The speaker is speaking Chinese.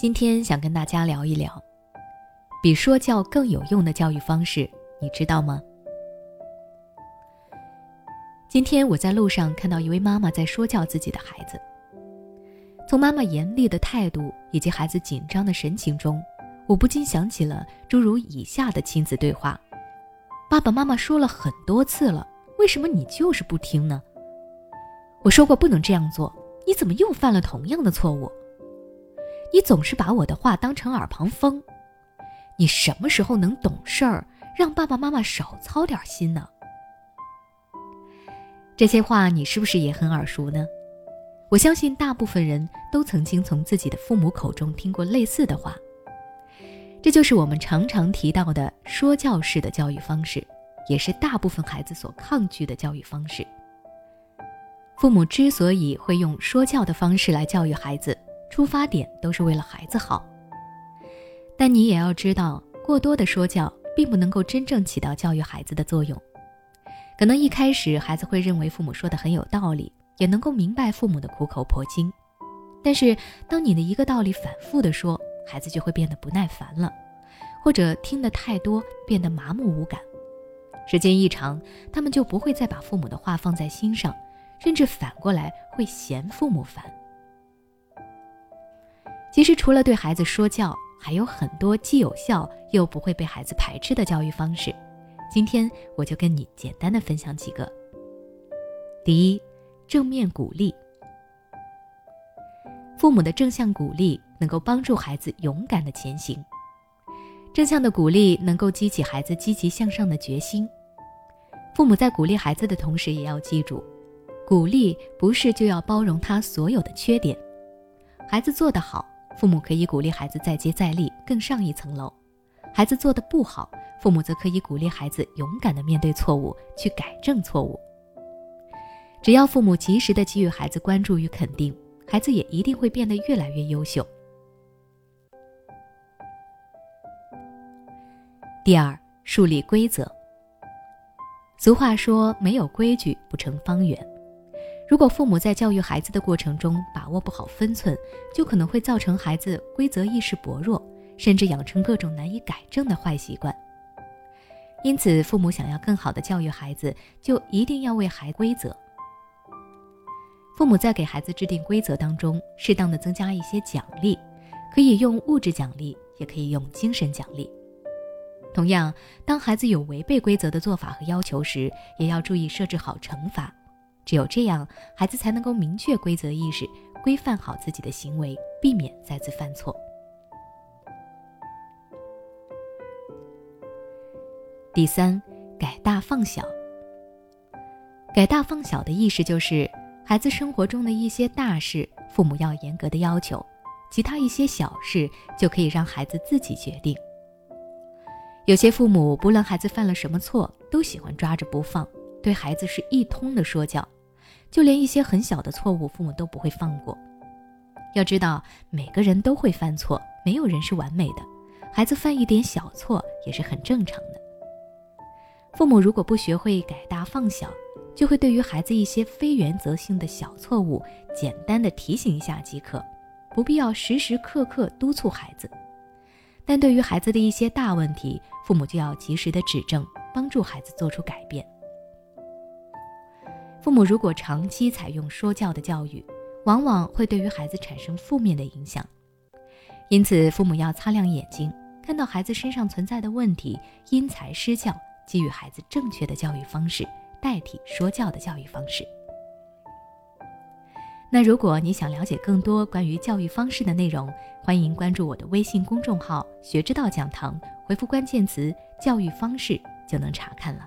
今天想跟大家聊一聊，比说教更有用的教育方式，你知道吗？今天我在路上看到一位妈妈在说教自己的孩子，从妈妈严厉的态度以及孩子紧张的神情中，我不禁想起了诸如以下的亲子对话：爸爸妈妈说了很多次了，为什么你就是不听呢？我说过不能这样做，你怎么又犯了同样的错误？你总是把我的话当成耳旁风，你什么时候能懂事儿，让爸爸妈妈少操点心呢？这些话你是不是也很耳熟呢？我相信大部分人都曾经从自己的父母口中听过类似的话。这就是我们常常提到的说教式的教育方式，也是大部分孩子所抗拒的教育方式。父母之所以会用说教的方式来教育孩子。出发点都是为了孩子好，但你也要知道，过多的说教并不能够真正起到教育孩子的作用。可能一开始孩子会认为父母说的很有道理，也能够明白父母的苦口婆心。但是，当你的一个道理反复的说，孩子就会变得不耐烦了，或者听得太多，变得麻木无感。时间一长，他们就不会再把父母的话放在心上，甚至反过来会嫌父母烦。其实，除了对孩子说教，还有很多既有效又不会被孩子排斥的教育方式。今天我就跟你简单的分享几个。第一，正面鼓励。父母的正向鼓励能够帮助孩子勇敢的前行。正向的鼓励能够激起孩子积极向上的决心。父母在鼓励孩子的同时，也要记住，鼓励不是就要包容他所有的缺点。孩子做得好。父母可以鼓励孩子再接再厉，更上一层楼；孩子做的不好，父母则可以鼓励孩子勇敢的面对错误，去改正错误。只要父母及时的给予孩子关注与肯定，孩子也一定会变得越来越优秀。第二，树立规则。俗话说：“没有规矩不成方圆。”如果父母在教育孩子的过程中把握不好分寸，就可能会造成孩子规则意识薄弱，甚至养成各种难以改正的坏习惯。因此，父母想要更好的教育孩子，就一定要为孩规则。父母在给孩子制定规则当中，适当的增加一些奖励，可以用物质奖励，也可以用精神奖励。同样，当孩子有违背规则的做法和要求时，也要注意设置好惩罚。只有这样，孩子才能够明确规则意识，规范好自己的行为，避免再次犯错。第三，改大放小。改大放小的意识就是，孩子生活中的一些大事，父母要严格的要求；其他一些小事，就可以让孩子自己决定。有些父母不论孩子犯了什么错，都喜欢抓着不放，对孩子是一通的说教。就连一些很小的错误，父母都不会放过。要知道，每个人都会犯错，没有人是完美的。孩子犯一点小错也是很正常的。父母如果不学会改大放小，就会对于孩子一些非原则性的小错误，简单的提醒一下即可，不必要时时刻刻督促孩子。但对于孩子的一些大问题，父母就要及时的指正，帮助孩子做出改变。父母如果长期采用说教的教育，往往会对于孩子产生负面的影响。因此，父母要擦亮眼睛，看到孩子身上存在的问题，因材施教，给予孩子正确的教育方式，代替说教的教育方式。那如果你想了解更多关于教育方式的内容，欢迎关注我的微信公众号“学之道讲堂”，回复关键词“教育方式”就能查看了。